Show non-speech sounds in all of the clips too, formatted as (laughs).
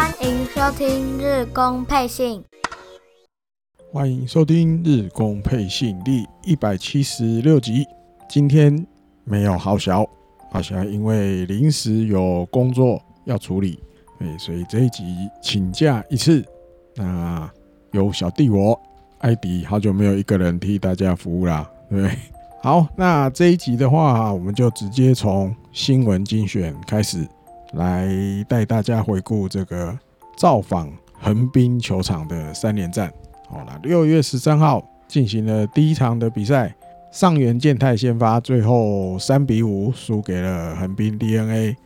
欢迎收听日工配信。欢迎收听日工配信第一百七十六集。今天没有好小，好小因为临时有工作要处理，所以这一集请假一次。那有小弟我艾迪，好久没有一个人替大家服务啦，对？好，那这一集的话，我们就直接从新闻精选开始，来带大家回顾这个造访横滨球场的三连战。好，那六月十三号进行了第一场的比赛，上原健太先发，最后三比五输给了横滨 DNA。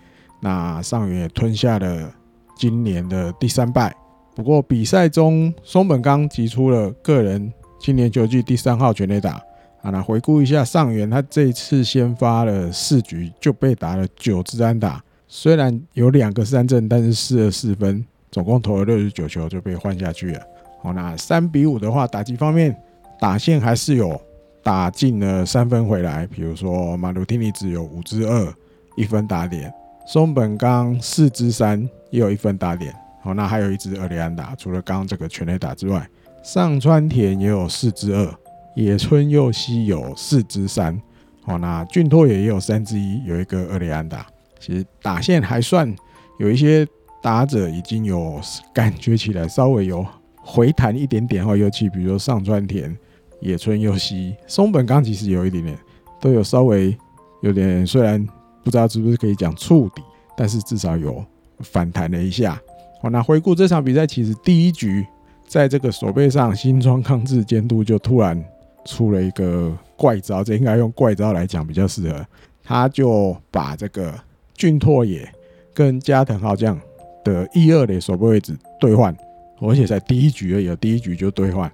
那上原也吞下了今年的第三败。不过比赛中，松本刚击出了个人今年球季第三号全垒打。啊，那回顾一下上原，他这次先发了四局就被打了九支安打，虽然有两个三振，但是失了四分，总共投了六十九球就被换下去了。好，那三比五的话，打击方面打线还是有打进了三分回来，比如说马鲁蒂尼只有五支二一分打点，松本刚四支三也有一分打点。好，那还有一支二垒安打，除了刚刚这个全垒打之外，上川田也有四支二。野村佑希有四支三，好，那俊拓也有三支一，有一个二垒安打。其实打线还算有一些打者已经有感觉起来，稍微有回弹一点点哈，尤其比如说上川田、野村佑希、松本刚，其实有一点点都有稍微有点，虽然不知道是不是可以讲触底，但是至少有反弹了一下。好，那回顾这场比赛，其实第一局在这个手背上，新庄康治监督就突然。出了一个怪招，这应该用怪招来讲比较适合。他就把这个俊拓也跟加藤豪将的一二垒守备位置兑换，而且在第一局而已，第一局就兑换。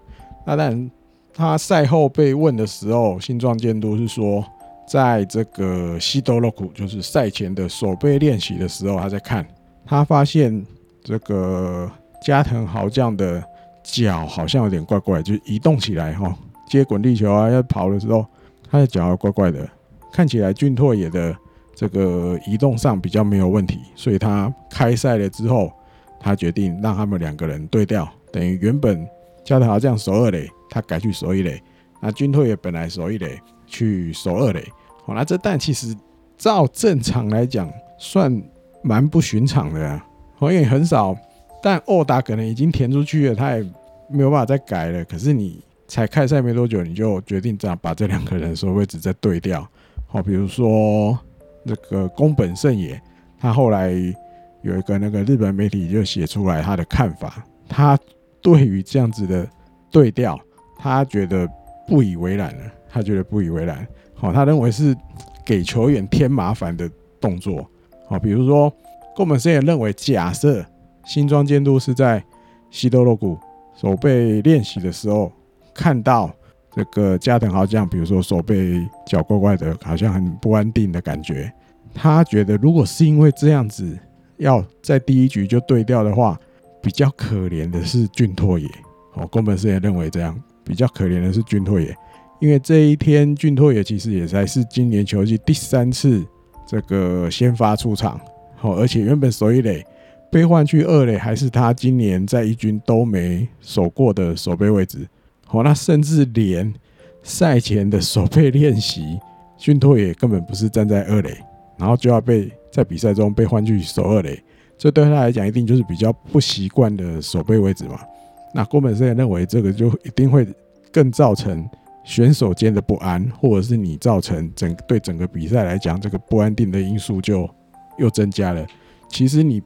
那当然，他赛后被问的时候，新庄监督是说，在这个西多洛库，就是赛前的守备练习的时候，他在看，他发现这个加藤豪将的脚好像有点怪怪，就移动起来哈。接滚地球啊，要跑的时候，他的脚怪怪的，看起来俊拓也的这个移动上比较没有问题，所以他开赛了之后，他决定让他们两个人对调，等于原本加藤豪将守二垒，他改去守一垒，那军拓也本来守一垒，去守二垒，好，那这但其实照正常来讲，算蛮不寻常的啊，因为很少，但欧打可能已经填出去了，他也没有办法再改了，可是你。才开赛没多久，你就决定这样把这两个人的位置再对调。好，比如说那个宫本胜也，他后来有一个那个日本媒体就写出来他的看法，他对于这样子的对调，他觉得不以为然了，他觉得不以为然。好，他认为是给球员添麻烦的动作。好，比如说宫本胜也认为，假设新庄监督是在西多洛谷守备练习的时候。看到这个加藤豪将，比如说手背脚怪怪的，好像很不安定的感觉。他觉得，如果是因为这样子，要在第一局就对调的话，比较可怜的是俊拓也。哦，宫本胜也认为这样，比较可怜的是俊拓也，因为这一天俊拓也其实也才是今年球季第三次这个先发出场。哦，而且原本守一垒被换去二垒，还是他今年在一军都没守过的守备位置。哦，那甚至连赛前的守备练习，俊拓也根本不是站在二垒，然后就要被在比赛中被换去守二垒，这对他来讲一定就是比较不习惯的守备位置嘛。那郭本胜也认为这个就一定会更造成选手间的不安，或者是你造成整对整个比赛来讲这个不安定的因素就又增加了。其实你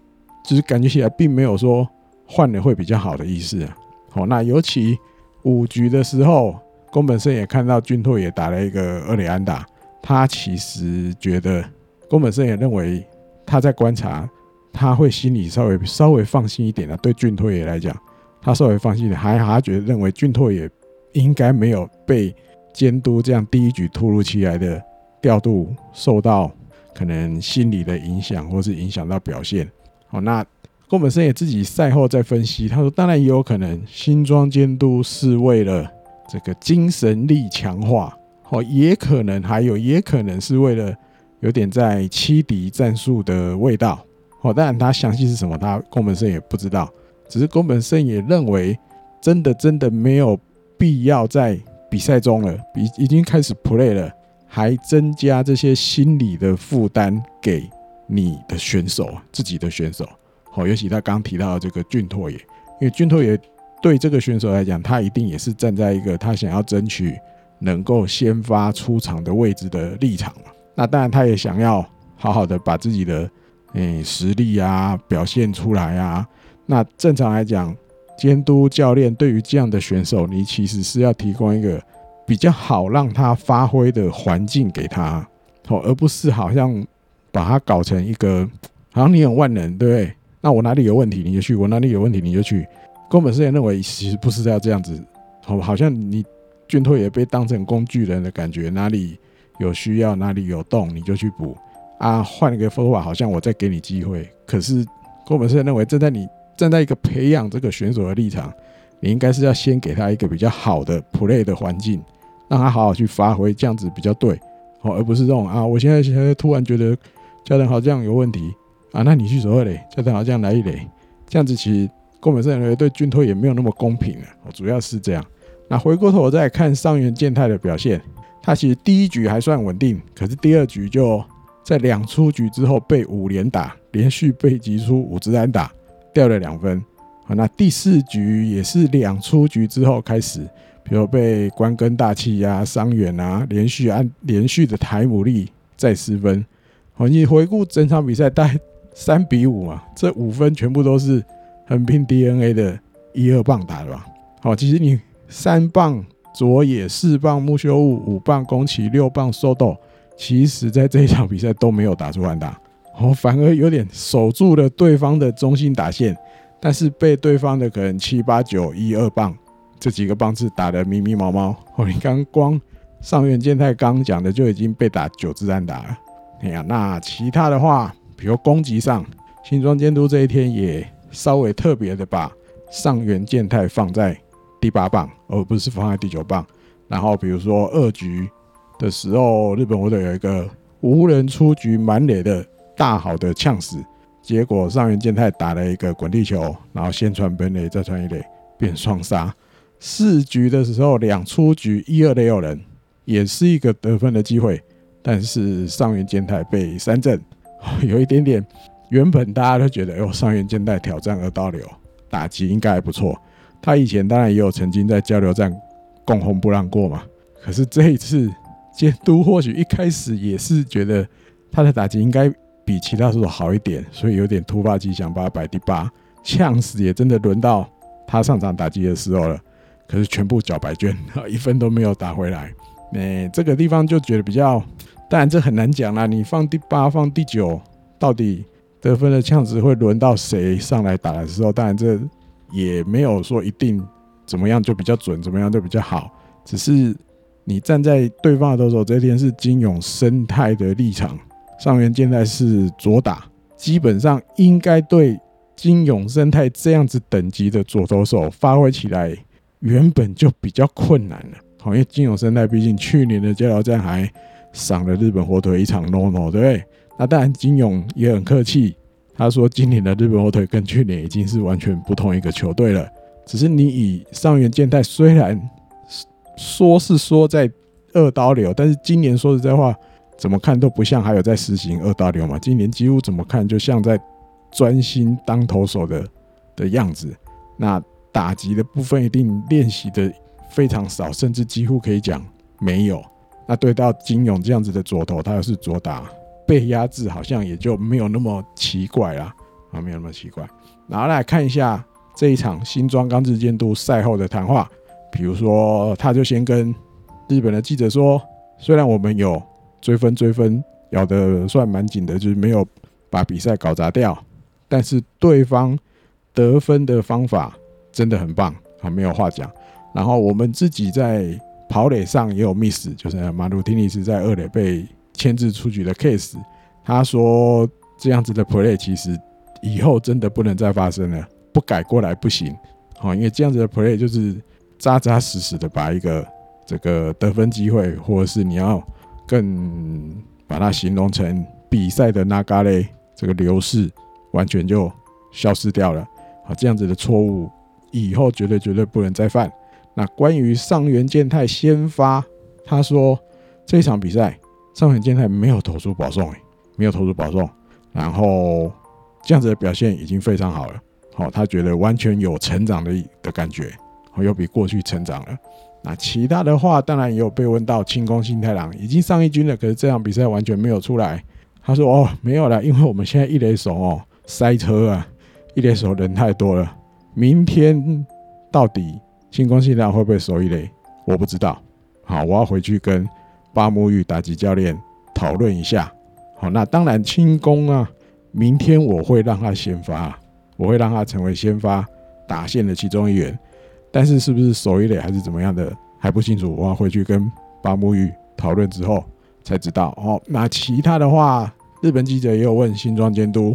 只是感觉起来并没有说换了会比较好的意思啊。好，那尤其。五局的时候，宫本胜也看到俊拓也打了一个二垒安打，他其实觉得宫本胜也认为他在观察，他会心里稍微稍微放心一点的。对俊拓也来讲，他稍微放心一点，还还觉得认为俊拓也应该没有被监督这样第一局突如其来的调度受到可能心理的影响，或是影响到表现。好，那。宫本胜也自己赛后在分析，他说：“当然也有可能，新庄监督是为了这个精神力强化，哦，也可能还有，也可能是为了有点在欺敌战术的味道，哦，当然他详细是什么，他宫本胜也不知道。只是宫本胜也认为，真的真的没有必要在比赛中了，已已经开始 play 了，还增加这些心理的负担给你的选手，自己的选手。好，尤其他刚提到的这个俊拓也，因为俊拓也对这个选手来讲，他一定也是站在一个他想要争取能够先发出场的位置的立场嘛。那当然，他也想要好好的把自己的。诶、实力啊，表现出来啊。那正常来讲，监督教练对于这样的选手，你其实是要提供一个比较好让他发挥的环境给他，哦，而不是好像把他搞成一个好像你很万能，对不对？那我哪里有问题你就去，我哪里有问题你就去。宫本胜也认为，其实不是要这样子，哦，好像你俊拓也被当成工具人的感觉，哪里有需要，哪里有洞你就去补。啊，换一个说法，好像我在给你机会。可是宫本胜认为，站在你站在一个培养这个选手的立场，你应该是要先给他一个比较好的 play 的环境，让他好好去发挥，这样子比较对哦，而不是这种啊，我现在现在突然觉得教练好像有问题啊，那你去走二垒，教练好像来一垒，这样子其实宫本胜认为对军推也没有那么公平了。主要是这样。那回过头再看上原健太的表现，他其实第一局还算稳定，可是第二局就。在两出局之后被五连打，连续被击出五支安打，掉了两分。好，那第四局也是两出局之后开始，比如被关根大气呀、伤员啊，连续按连续的台姆力再失分。好，你回顾整场比赛，大概三比五嘛，这五分全部都是横滨 DNA 的一二棒打的吧？好，其实你三棒佐野，四棒木修悟，五棒宫崎，六棒 Soto。其实，在这一场比赛都没有打出安打，哦，反而有点守住了对方的中心打线，但是被对方的可能七八九一二棒这几个棒次打得迷迷茫茫。哦，你刚光上原健太刚讲的就已经被打九支安打了。哎呀，那其他的话，比如攻击上，新庄监督这一天也稍微特别的把上原健太放在第八棒，而不是放在第九棒。然后比如说二局。的时候，日本火腿有一个无人出局满垒的大好的呛死，结果上原健太打了一个滚地球，然后先传本垒再传一垒，变双杀。四局的时候两出局一二垒有人，也是一个得分的机会，但是上原健太被三振，(laughs) 有一点点。原本大家都觉得，哟，上原健太挑战二刀流打击应该还不错。他以前当然也有曾经在交流战共轰不让过嘛，可是这一次。监督或许一开始也是觉得他的打击应该比其他选手好一点，所以有点突发奇想把他摆第八。呛死也真的轮到他上场打击的时候了，可是全部缴白卷，(laughs) 一分都没有打回来。那这个地方就觉得比较，当然这很难讲啦。你放第八，放第九，到底得分的枪子会轮到谁上来打的时候？当然这也没有说一定怎么样就比较准，怎么样就比较好，只是。你站在对方的投手这边是金永生态的立场，上元健太是左打，基本上应该对金永生态这样子等级的左投手发挥起来原本就比较困难了。因为金永生态毕竟去年的交流战还赏了日本火腿一场 no no，对不对？那当然金勇也很客气，他说今年的日本火腿跟去年已经是完全不同一个球队了。只是你以上原健太虽然。说是说在二刀流，但是今年说实在话，怎么看都不像还有在实行二刀流嘛。今年几乎怎么看就像在专心当投手的的样子。那打击的部分一定练习的非常少，甚至几乎可以讲没有。那对到金勇这样子的左投，他又是左打被压制，好像也就没有那么奇怪啦。啊，没有那么奇怪。然后来看一下这一场新庄刚志监督赛后的谈话。比如说，他就先跟日本的记者说：“虽然我们有追分追分咬得算蛮紧的，就是没有把比赛搞砸掉，但是对方得分的方法真的很棒，啊，没有话讲。然后我们自己在跑垒上也有 miss，就是马鲁提尼斯在二垒被牵制出局的 case。他说这样子的 play 其实以后真的不能再发生了，不改过来不行。好，因为这样子的 play 就是。”扎扎实实的把一个这个得分机会，或者是你要更把它形容成比赛的那嘎嘞这个流逝，完全就消失掉了。好，这样子的错误以后绝对绝对不能再犯。那关于上原健太先发，他说这场比赛上原健太没有投出保送，哎，没有投出保送，然后这样子的表现已经非常好了。好，他觉得完全有成长的的感觉，好，又比过去成长了。那其他的话，当然也有被问到清宫幸太郎已经上一军了，可是这场比赛完全没有出来。他说：“哦，没有了，因为我们现在一垒手哦塞车啊，一垒手人太多了。明天到底清宫幸太郎会不会守一垒，我不知道。好，我要回去跟八木裕打击教练讨论一下。好，那当然清宫啊，明天我会让他先发。”我会让他成为先发打线的其中一员，但是是不是守一垒还是怎么样的还不清楚。我要回去跟八木裕讨论之后才知道哦。那其他的话，日本记者也有问新庄监督，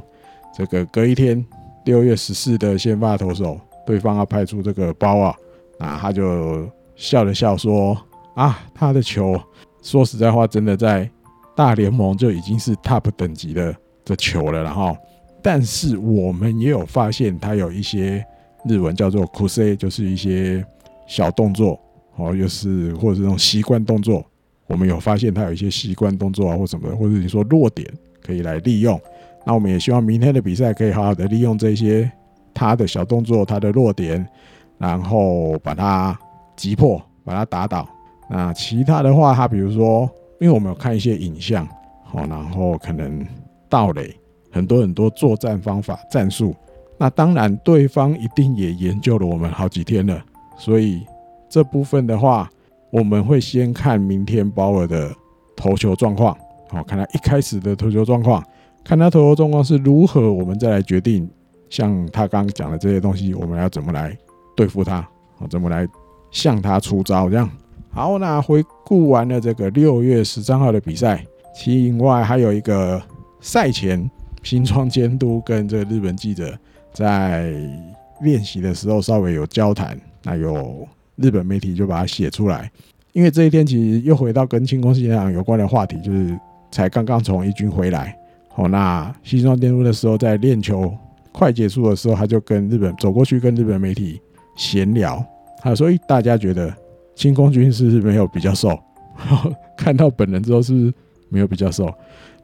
这个隔一天六月十四的先发投手，对方要派出这个包啊，啊他就笑了笑说啊，他的球说实在话，真的在大联盟就已经是 top 等级的的球了，然后。但是我们也有发现，他有一些日文叫做 kuse，就是一些小动作哦，又是或者是这种习惯动作。我们有发现他有一些习惯动作啊，或什么，或者你说弱点可以来利用。那我们也希望明天的比赛可以好好的利用这些他的小动作、他的弱点，然后把他击破，把他打倒。那其他的话，他比如说，因为我们有看一些影像，好，然后可能盗垒。很多很多作战方法、战术，那当然对方一定也研究了我们好几天了，所以这部分的话，我们会先看明天鲍尔的投球状况，好，看他一开始的投球状况，看他投球状况是如何，我们再来决定，像他刚刚讲的这些东西，我们要怎么来对付他，好，怎么来向他出招，这样。好，那回顾完了这个六月十三号的比赛，其外还有一个赛前。新庄监督跟这个日本记者在练习的时候稍微有交谈，那有日本媒体就把它写出来。因为这一天其实又回到跟清宫幸太郎有关的话题，就是才刚刚从一军回来。好，那新庄监督的时候在练球快结束的时候，他就跟日本走过去跟日本媒体闲聊，他说：“大家觉得清宫君是不是没有比较瘦？(laughs) 看到本人之后是不是没有比较瘦？”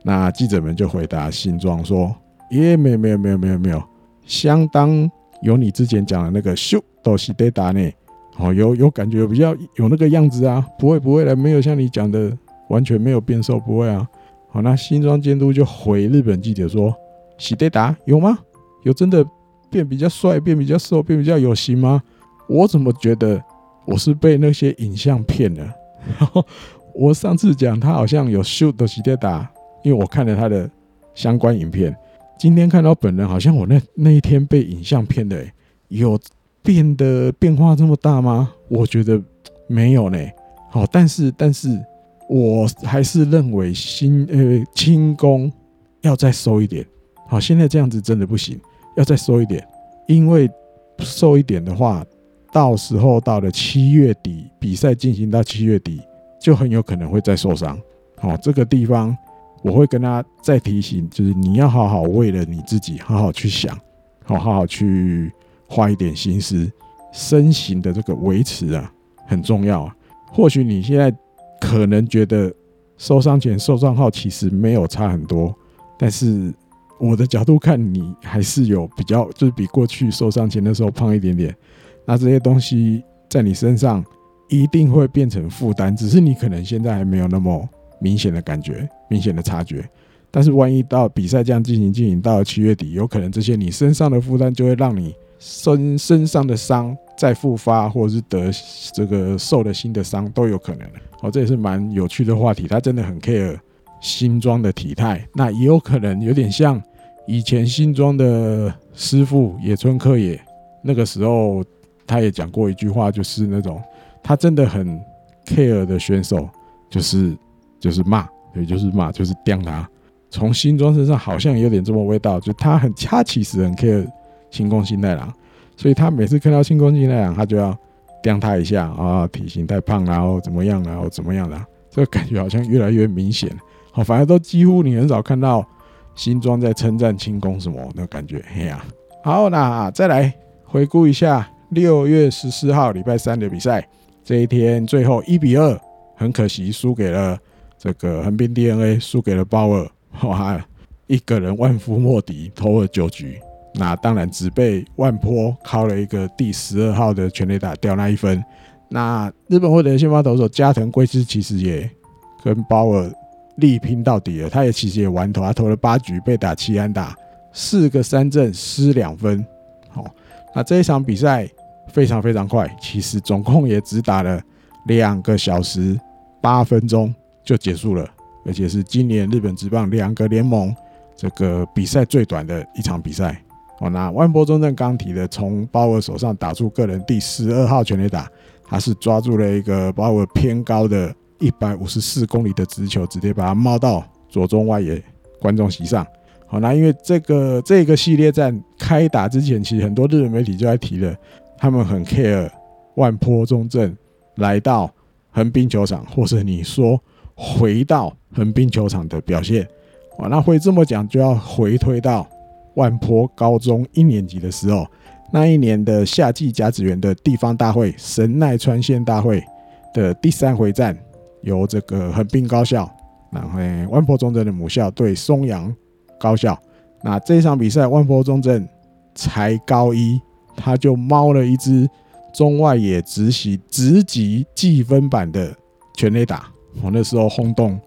那记者们就回答新庄说：“耶，没有没有没有没有没有，相当有你之前讲的那个秀都是得达呢，哦，有有感觉比较有那个样子啊，不会不会的，没有像你讲的完全没有变瘦，不会啊。好，那新庄监督就回日本记者说：喜得达有吗？有真的变比较帅，变比较瘦，变比较有型吗？我怎么觉得我是被那些影像骗了？(laughs) 我上次讲他好像有秀都是得打。”因为我看了他的相关影片，今天看到本人，好像我那那一天被影像骗的，有变得变化这么大吗？我觉得没有呢。好，但是但是我还是认为新呃轻功要再收一点。好，现在这样子真的不行，要再瘦一点，因为瘦一点的话，到时候到了七月底，比赛进行到七月底，就很有可能会再受伤。好，这个地方。我会跟他再提醒，就是你要好好为了你自己好好去想，好好好去花一点心思，身形的这个维持啊很重要啊。或许你现在可能觉得受伤前受伤后其实没有差很多，但是我的角度看你还是有比较，就是比过去受伤前的时候胖一点点。那这些东西在你身上一定会变成负担，只是你可能现在还没有那么。明显的感觉，明显的察觉，但是万一到比赛这样进行进行到七月底，有可能这些你身上的负担就会让你身身上的伤再复发，或者是得这个受了新的伤都有可能。好，这也是蛮有趣的话题。他真的很 care 新庄的体态，那也有可能有点像以前新庄的师傅野村克也，那个时候他也讲过一句话，就是那种他真的很 care 的选手，就是。就是骂，对，就是骂，就是刁他。从新庄身上好像有点这么味道，就他很，他其实很 care 清宫新太郎，所以他每次看到清宫新太郎，他就要刁他一下啊，体型太胖，然后怎么样，然后怎么样的，这个感觉好像越来越明显。好，反正都几乎你很少看到新庄在称赞轻功什么那感觉，嘿呀、好，那再来回顾一下六月十四号礼拜三的比赛，这一天最后一比二，很可惜输给了这个横滨 DNA，输给了鲍尔，哇，一个人万夫莫敌，投了九局。那当然只被万坡靠了一个第十二号的全垒打掉那一分。那日本获得的先发投手加藤贵司其实也跟鲍尔力拼到底了，他也其实也完投，他投了八局被打七安打，四个三振失两分。好，那这一场比赛非常非常快，其实总共也只打了两个小时八分钟就结束了，而且是今年日本职棒两个联盟这个比赛最短的一场比赛。哦，那万波中正刚提的，从鲍尔手上打出个人第十二号全垒打，他是抓住了一个鲍尔偏高的一百五十四公里的直球，直接把它冒到左中外野观众席上。好，那因为这个这个系列战开打之前，其实很多日本媒体就在提了，他们很 care 万坡中正来到横滨球场，或是你说回到横滨球场的表现。哦，那会这么讲，就要回推到。万坡高中一年级的时候，那一年的夏季甲子园的地方大会神奈川县大会的第三回战，由这个横滨高校，然后万博中正的母校对松阳高校。那这场比赛，万博中正才高一，他就猫了一支中外野直袭直击计分板的全垒打。我那时候轰动，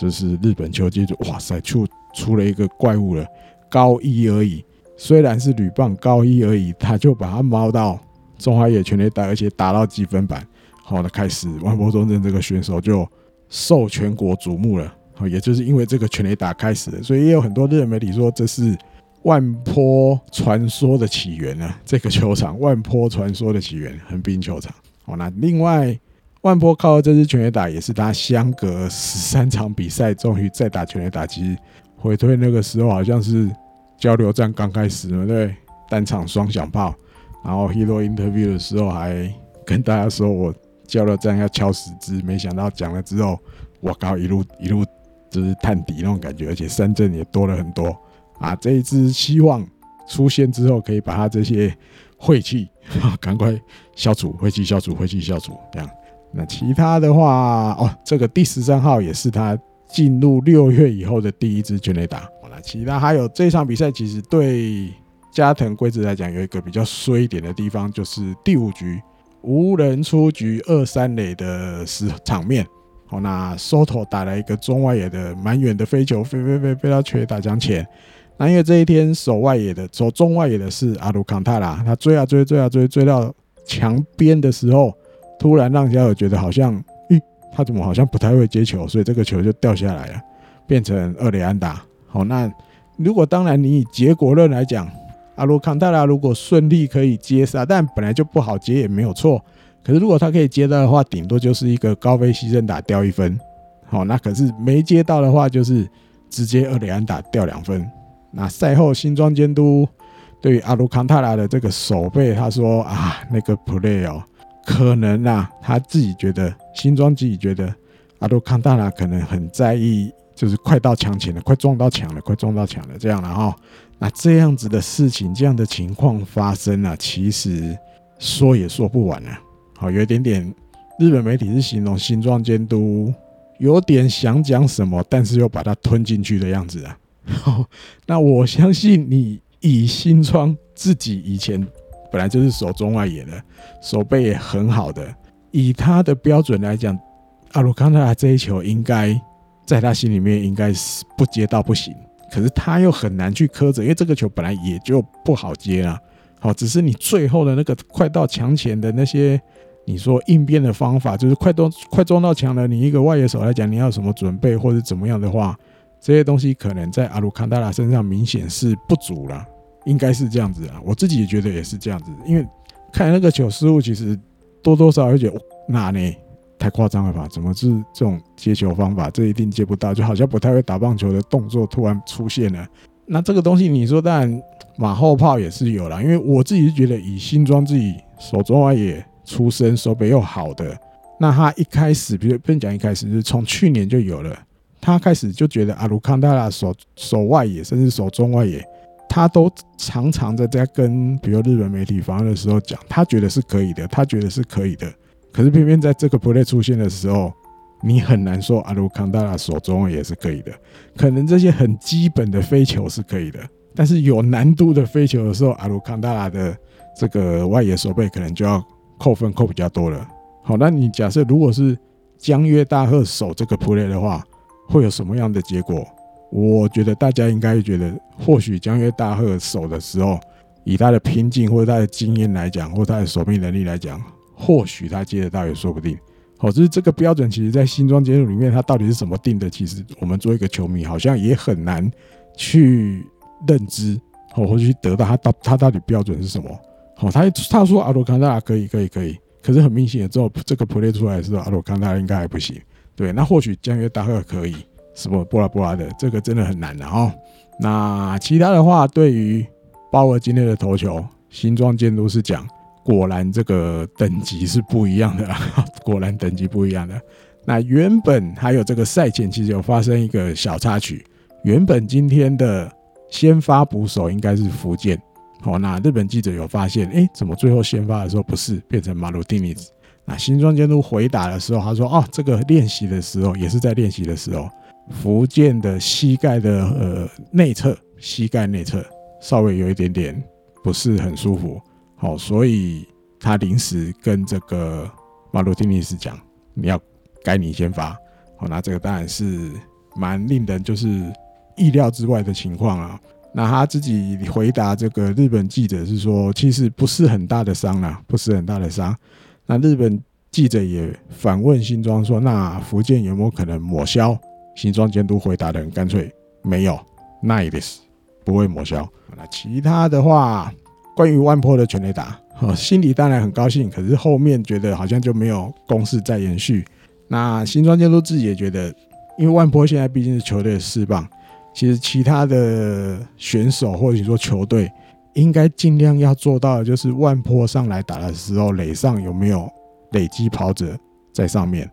就是日本球界就哇塞，出出了一个怪物了。高一而已，虽然是铝棒高一而已，他就把它猫到中华野全垒打，而且打到积分板。好，的开始万波中正这个选手就受全国瞩目了。好，也就是因为这个全垒打开始了，所以也有很多日本媒体说这是万波传说的起源啊。这个球场，万波传说的起源，横滨球场。好，那另外万波靠这支全垒打，也是他相隔十三场比赛，终于再打全垒打。其实。回推那个时候好像是交流战刚开始嘛，对，单场双响炮，然后 Hero Interview 的时候还跟大家说我交流站要敲十支，没想到讲了之后，我靠，一路一路就是探底那种感觉，而且三振也多了很多啊！这一支希望出现之后，可以把他这些晦气 (laughs) 赶快消除，晦气消除，晦气消除这样。那其他的话，哦，这个第十三号也是他。进入六月以后的第一支全垒打，好了，其他还有这场比赛，其实对加藤贵子来讲有一个比较衰一点的地方，就是第五局无人出局二三垒的时场面。好，那 Soto 打了一个中外野的蛮远的飞球，飞飞飞飞到全垒打墙前。那因为这一天守外野的守中外野的是阿鲁康泰拉，他追啊追追啊追追到墙边的时候，突然让人家觉得好像。咦他怎么好像不太会接球，所以这个球就掉下来了，变成二垒安打。好，那如果当然你以结果论来讲，阿鲁康塔拉如果顺利可以接杀，但本来就不好接也没有错。可是如果他可以接到的话，顶多就是一个高飞牺牲打掉一分。好，那可是没接到的话，就是直接二垒安打掉两分。那赛后新庄监督对于阿鲁康塔拉的这个守备，他说啊，那个 play 哦。可能啊，他自己觉得，新庄自己觉得，阿鲁康塔拉可能很在意，就是快到墙前了，快撞到墙了，快撞到墙了，这样了哈。那这样子的事情，这样的情况发生了，其实说也说不完了。好，有一点点，日本媒体是形容新庄监督有点想讲什么，但是又把它吞进去的样子啊。那我相信你以新庄自己以前。本来就是守中外野的，守备也很好的。以他的标准来讲，阿鲁康塔拉这一球应该在他心里面应该是不接到不行。可是他又很难去苛责，因为这个球本来也就不好接啊。好，只是你最后的那个快到墙前的那些，你说应变的方法，就是快到快撞到墙了，你一个外野手来讲，你要什么准备或者怎么样的话，这些东西可能在阿鲁康达拉身上明显是不足了。应该是这样子啊，我自己也觉得也是这样子，因为看那个球失误，其实多多少少会觉得，那呢太夸张了吧？怎么是这种接球方法？这一定接不到，就好像不太会打棒球的动作突然出现了。那这个东西，你说当然马后炮也是有啦，因为我自己是觉得以新庄自己守中外野出身，手背又好的，那他一开始，比如不讲一开始，就是从去年就有了。他开始就觉得阿鲁康达拉守守外野，甚至守中外野，他都常常的在跟比如日本媒体访问的时候讲，他觉得是可以的，他觉得是可以的。可是偏偏在这个 play 出现的时候，你很难说阿鲁康达拉守中也是可以的。可能这些很基本的飞球是可以的，但是有难度的飞球的时候，阿鲁康达拉的这个外野守备可能就要扣分扣比较多了。好，那你假设如果是江越大贺守这个 play 的话，会有什么样的结果？我觉得大家应该觉得，或许江越大贺守的时候，以他的拼劲或者他的经验来讲，或他的守备能力来讲，或许他接得到也说不定。好，就是这个标准，其实在新庄监督里面，他到底是怎么定的？其实我们作为一个球迷，好像也很难去认知，或或去得到他到他到底标准是什么。好，他他说阿罗康纳可以可以可以，可是很明显之后这个 play 出来的时候，阿罗康纳应该还不行。对，那或许江越大贺可以，什么波拉波拉的，这个真的很难的哦。那其他的话，对于鲍尔今天的头球，新庄监督是讲，果然这个等级是不一样的，(laughs) 果然等级不一样的。那原本还有这个赛前其实有发生一个小插曲，原本今天的先发捕手应该是福建，好，那日本记者有发现，哎，怎么最后先发的时候不是变成马鲁蒂尼兹？那新庄监督回答的时候，他说：“哦，这个练习的时候也是在练习的时候，福建的膝盖的呃内侧，膝盖内侧稍微有一点点不是很舒服，好，所以他临时跟这个马鲁蒂尼斯讲，你要该你先发，好，那这个当然是蛮令人就是意料之外的情况啊。那他自己回答这个日本记者是说，其实不是很大的伤啦，不是很大的伤。”那日本记者也反问新庄说：“那福建有没有可能抹消？”新庄监督回答的很干脆：“没有，那也是不会抹消。”那其他的话，关于万坡的全垒打，心里当然很高兴，可是后面觉得好像就没有攻势再延续。那新庄监督自己也觉得，因为万坡现在毕竟是球队的四棒，其实其他的选手或者说球队。应该尽量要做到的就是万坡上来打的时候，垒上有没有累积跑者在上面？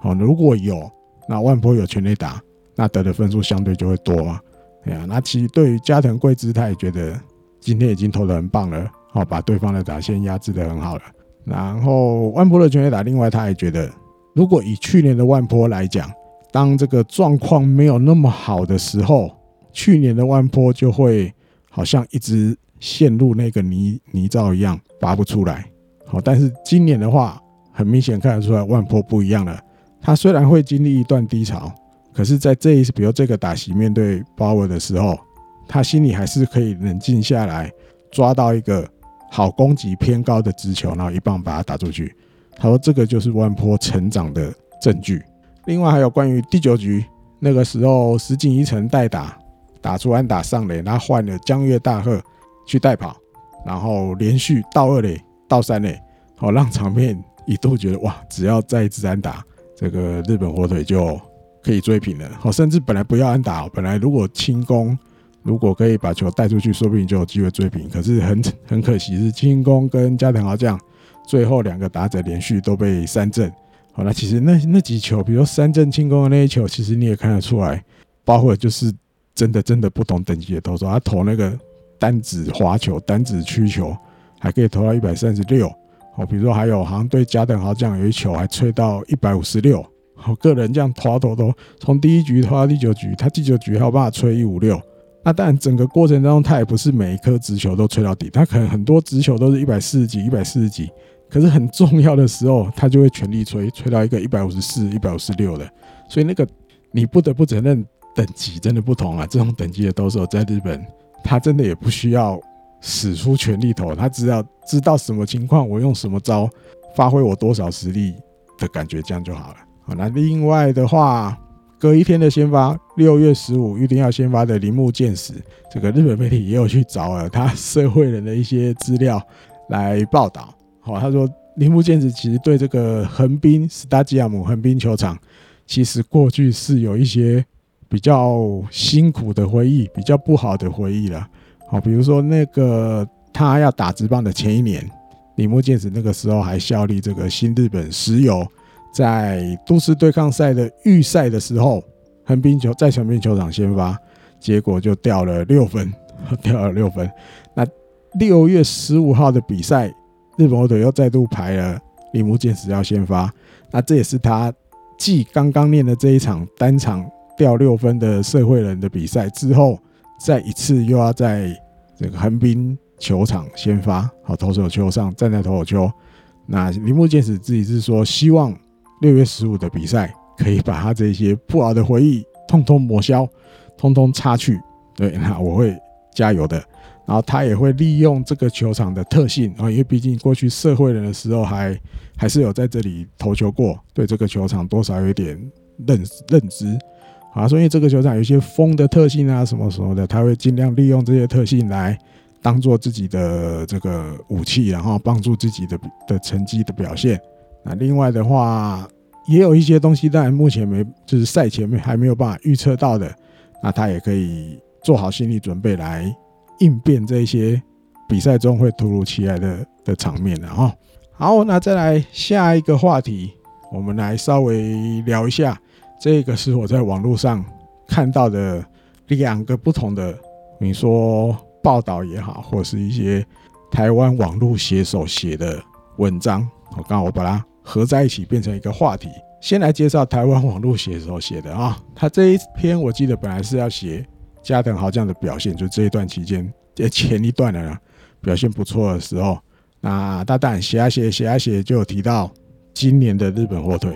好，如果有，那万坡有全垒打，那得的分数相对就会多嘛。对啊，那其实对于加藤贵之，他也觉得今天已经投的很棒了，好，把对方的打线压制的很好了。然后万波的全垒打，另外他也觉得，如果以去年的万波来讲，当这个状况没有那么好的时候，去年的万波就会好像一直。陷入那个泥泥沼一样拔不出来，好，但是今年的话，很明显看得出来万波不一样了。他虽然会经历一段低潮，可是，在这一次，比如这个打席面对鲍尔的时候，他心里还是可以冷静下来，抓到一个好攻击偏高的直球，然后一棒把它打出去。他说这个就是万坡成长的证据。另外还有关于第九局那个时候，石井一成代打打出安打上垒，然后换了江越大贺。去代跑，然后连续到二垒、到三垒，好让场面一度觉得哇，只要再一次安打，这个日本火腿就可以追平了。好，甚至本来不要安打，本来如果轻攻，如果可以把球带出去，说不定就有机会追平。可是很很可惜是轻攻跟加藤豪将最后两个打者连续都被三振。好，那其实那那几球，比如三振轻攻的那一球，其实你也看得出来，包括就是真的真的不同等级的投手，他投那个。单指滑球、单指曲球，还可以投到一百三十六。好，比如说还有，好像对加藤豪将有一球还吹到一百五十六。好，个人这样投投投，从第一局投到第九局，他第九局还有办法吹一五六。那但，整个过程当中，他也不是每一颗直球都吹到底，他可能很多直球都是一百四十几、一百四十几。可是很重要的时候，他就会全力吹，吹到一个一百五十四、一百五十六的。所以那个你不得不承认，等级真的不同啊。这种等级的投手在日本。他真的也不需要使出全力投，他只要知道什么情况，我用什么招，发挥我多少实力的感觉，这样就好了。好，那另外的话，隔一天的先发，六月十五预定要先发的铃木健史，这个日本媒体也有去找了他社会人的一些资料来报道。好，他说铃木健史其实对这个横滨斯塔吉亚姆横滨球场，其实过去是有一些。比较辛苦的回忆，比较不好的回忆了。好，比如说那个他要打职棒的前一年，铃木健史那个时候还效力这个新日本石油，在都市对抗赛的预赛的时候，横滨球在横滨球场先发，结果就掉了六分，(laughs) 掉了六分。那六月十五号的比赛，日本火腿又再度排了铃木健史要先发，那这也是他继刚刚练的这一场单场掉六分的社会人的比赛之后，再一次又要在这个横滨球场先发，好，投手丘上站在投手丘。那铃木健史自己是说，希望六月十五的比赛可以把他这些不好的回忆通通抹消，通通擦去。对，那我会加油的。然后他也会利用这个球场的特性啊，因为毕竟过去社会人的时候还还是有在这里投球过，对这个球场多少有点认认知。啊，所以这个球场有些风的特性啊，什么什么的，他会尽量利用这些特性来。当做自己的这个武器，然后帮助自己的的成绩的表现。那另外的话，也有一些东西，当然目前没，就是赛前面还没有办法预测到的。那他也可以做好心理准备来应变这些比赛中会突如其来的的场面了哈。好，那再来下一个话题，我们来稍微聊一下。这个是我在网络上看到的两个不同的，你说。报道也好，或是一些台湾网络写手写的文章，我刚好我把它合在一起变成一个话题。先来介绍台湾网络写手写的啊，他这一篇我记得本来是要写加藤豪将的表现，就这一段期间，这前一段的呢表现不错的时候，那大胆写啊写写啊写，就有提到今年的日本火腿，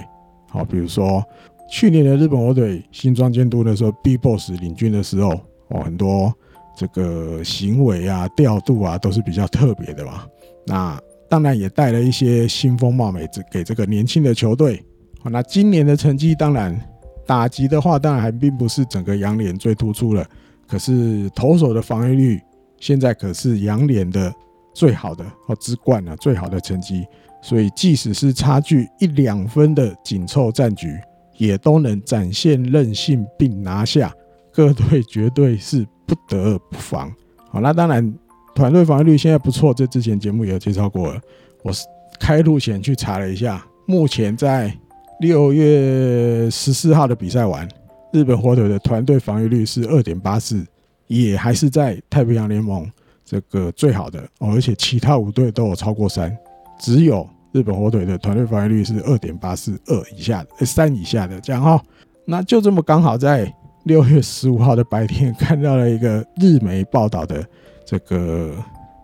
好，比如说去年的日本火腿新庄监督的时候，B boss 领军的时候，哦，很多。这个行为啊、调度啊，都是比较特别的嘛。那当然也带了一些新风貌美，这给这个年轻的球队。好那今年的成绩，当然打击的话，当然还并不是整个洋联最突出了。可是投手的防御率，现在可是洋联的最好的哦，之冠啊，最好的成绩。所以即使是差距一两分的紧凑战局，也都能展现韧性并拿下。各队绝对是。不得不防。好，那当然，团队防御率现在不错。这之前节目也有介绍过了。我是开路前去查了一下，目前在六月十四号的比赛完，日本火腿的团队防御率是二点八四，也还是在太平洋联盟这个最好的哦。而且其他五队都有超过三，只有日本火腿的团队防御率是二点八四，二以下的，三以下的这样哈。那就这么刚好在。六月十五号的白天，看到了一个日媒报道的这个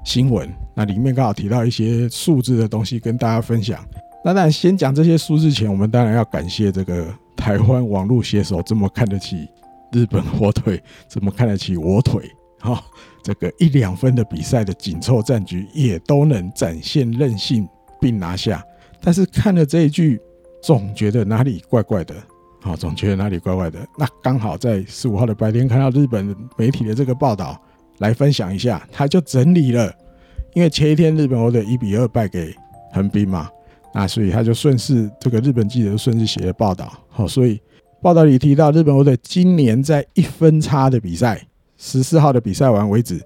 新闻，那里面刚好提到一些数字的东西，跟大家分享。那当然，先讲这些数字前，我们当然要感谢这个台湾网络写手这么看得起日本火腿，(laughs) 这么看得起我腿，哈，这个一两分的比赛的紧凑战局也都能展现韧性并拿下。但是看了这一句，总觉得哪里怪怪的。好，总觉得哪里怪怪的。那刚好在十五号的白天看到日本媒体的这个报道，来分享一下。他就整理了，因为前一天日本火腿一比二败给横滨嘛，那所以他就顺势这个日本记者顺势写了报道。好，所以报道里提到日本火腿今年在一分差的比赛，十四号的比赛完为止，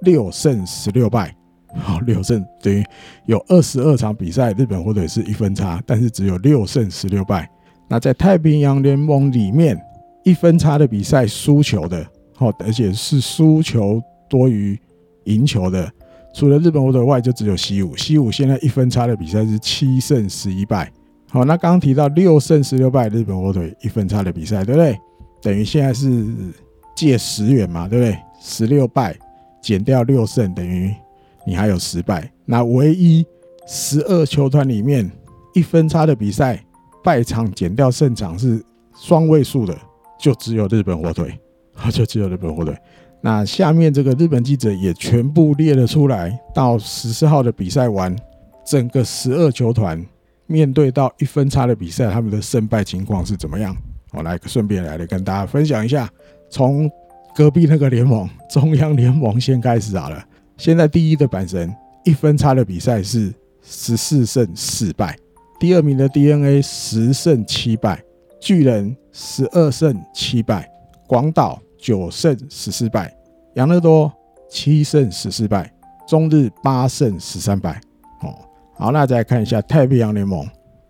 六胜十六败。好，六胜等于有二十二场比赛，日本火腿是一分差，但是只有六胜十六败。那在太平洋联盟里面，一分差的比赛输球的，好，而且是输球多于赢球的，除了日本火腿外，就只有西武。西武现在一分差的比赛是七胜十一败。好，那刚刚提到六胜十六败，日本火腿一分差的比赛，对不对？等于现在是借十元嘛，对不对？十六败减掉六胜，等于你还有十败。那唯一十二球团里面一分差的比赛。败场减掉胜场是双位数的，就只有日本火腿，就只有日本火腿。那下面这个日本记者也全部列了出来，到十四号的比赛完，整个十二球团面对到一分差的比赛，他们的胜败情况是怎么样？我来顺便来了跟大家分享一下，从隔壁那个联盟中央联盟先开始好了。现在第一的阪神一分差的比赛是十四胜四败。第二名的 DNA 十胜七败，巨人十二胜七败，广岛九胜十四败，养乐多七胜十四败，中日八胜十三败。哦，好，那再看一下太平洋联盟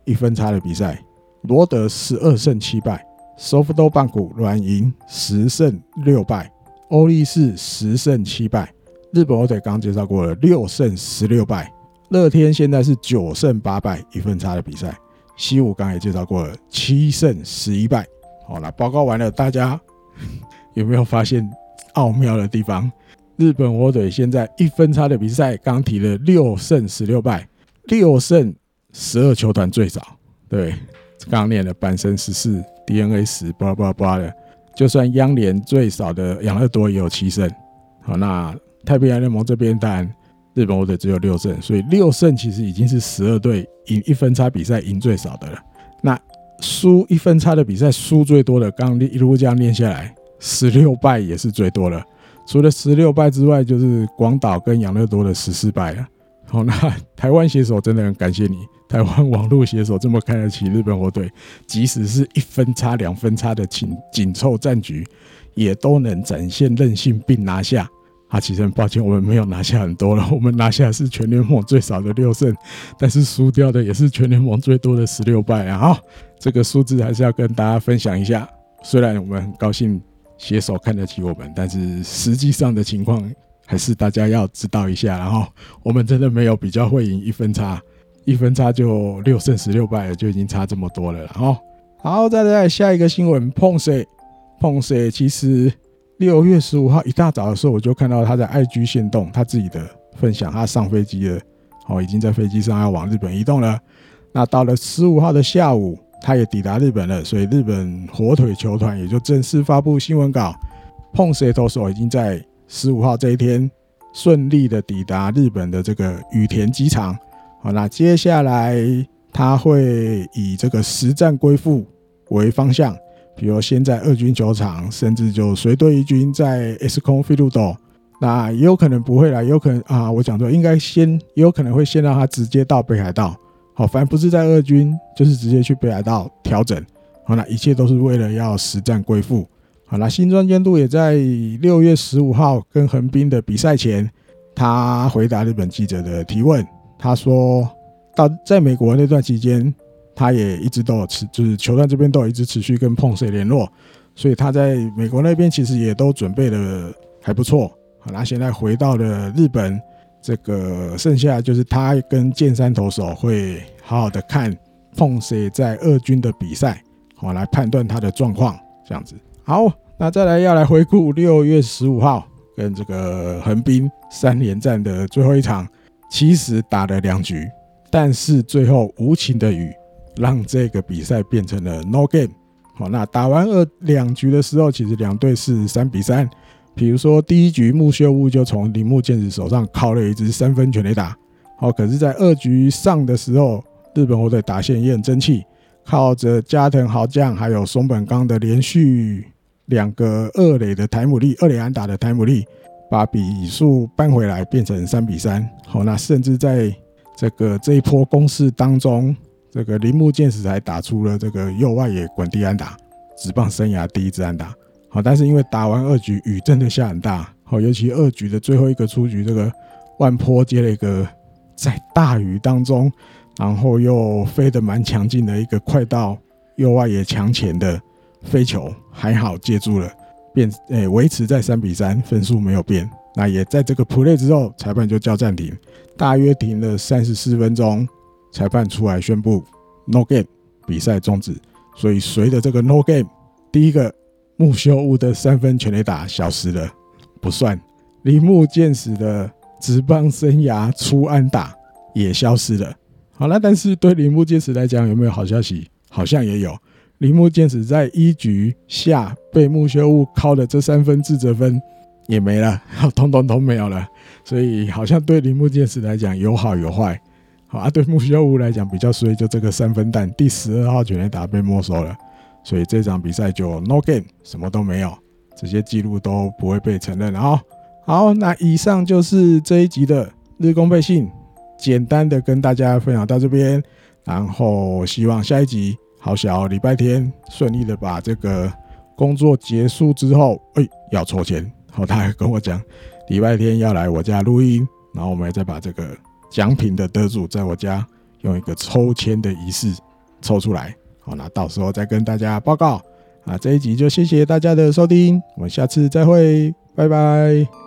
一分差的比赛，罗德十二胜七败，SoftBank 软银十胜六败，欧力士十胜七败。日本火腿刚介绍过了，六胜十六败。乐天现在是九胜八败，一分差的比赛。西武刚也介绍过了，七胜十一败。好了，报告完了，大家有没有发现奥妙的地方？日本火腿现在一分差的比赛，刚提了六胜十六败，六胜十二球团最少。对，刚刚念了板神十四，DNA 十，巴拉巴拉巴拉的。就算央联最少的养乐多也有七胜。好，那。太平洋联盟这边，当然日本火腿只有六胜，所以六胜其实已经是十二队赢一分差比赛赢最少的了。那输一分差的比赛输最多的，刚一路这样练下来，十六败也是最多的。除了十六败之外，就是广岛跟养乐多的十四败了。好，那台湾写手真的很感谢你，台湾网络写手这么看得起日本火腿，即使是一分差、两分差的紧紧凑战局，也都能展现韧性并拿下。啊，其实很抱歉，我们没有拿下很多了。(laughs) 我们拿下的是全联盟最少的六胜，但是输掉的也是全联盟最多的十六败啊！好，这个数字还是要跟大家分享一下。虽然我们很高兴写手看得起我们，但是实际上的情况还是大家要知道一下。然后我们真的没有比较会赢一分差，一分差就六胜十六败，就已经差这么多了。然后，好，再来下一个新闻，碰谁？碰谁？其实。六月十五号一大早的时候，我就看到他在 IG 限动他自己的分享，他上飞机了，哦，已经在飞机上要往日本移动了。那到了十五号的下午，他也抵达日本了，所以日本火腿球团也就正式发布新闻稿，碰谁投手已经在十五号这一天顺利的抵达日本的这个羽田机场。好，那接下来他会以这个实战归复为方向。比如先在二军球场，甚至就随队一军在 ESCON Field，那也有可能不会来，也有可能啊，我讲说应该先，也有可能会先让他直接到北海道，好，反正不是在二军，就是直接去北海道调整，好，那一切都是为了要实战归复，好，那新庄监督也在六月十五号跟横滨的比赛前，他回答日本记者的提问，他说到在美国那段期间。他也一直都有持，就是球队这边都有一直持续跟碰水联络，所以他在美国那边其实也都准备的还不错。好，那现在回到了日本，这个剩下就是他跟剑山投手会好好的看碰谁在二军的比赛，好来判断他的状况，这样子。好，那再来要来回顾六月十五号跟这个横滨三连战的最后一场，其实打了两局，但是最后无情的雨。让这个比赛变成了 no game。好，那打完二两局的时候，其实两队是三比三。比如说第一局木秀屋就从铃木健士手上敲了一支三分全垒打。好，可是，在二局上的时候，日本火腿打线也很争气，靠着加藤豪将还有松本刚的连续两个二垒的台姆利，二垒安打的台姆利，把比数扳回来，变成三比三。好，那甚至在这个这一波攻势当中。这个铃木健士还打出了这个右外野滚地安打，直棒生涯第一支安打。好，但是因为打完二局雨真的下很大，好，尤其二局的最后一个出局，这个万坡接了一个在大雨当中，然后又飞得蛮强劲的一个快到右外野墙前的飞球，还好接住了，变诶维持在三比三，分数没有变。那也在这个 play 之后，裁判就叫暂停，大约停了三十四分钟。裁判出来宣布 no game，比赛终止。所以随着这个 no game，第一个木修屋的三分全垒打消失了，不算。铃木健史的职棒生涯初安打也消失了。好了，但是对铃木健史来讲，有没有好消息？好像也有。铃木健史在一局下被木修屋敲的这三分自责分也没了，(laughs) 通通都没有了。所以好像对铃木健史来讲有好有坏。好啊，对木修吾来讲比较衰，就这个三分弹第十二号全垒打被没收了，所以这场比赛就 no game，什么都没有，这些记录都不会被承认了。好，好，那以上就是这一集的日工背信，简单的跟大家分享到这边，然后希望下一集好小礼拜天顺利的把这个工作结束之后，哎、要抽签，好，他还跟我讲礼拜天要来我家录音，然后我们再把这个。奖品的得主在我家用一个抽签的仪式抽出来，好，那到时候再跟大家报告。啊，这一集就谢谢大家的收听，我们下次再会，拜拜。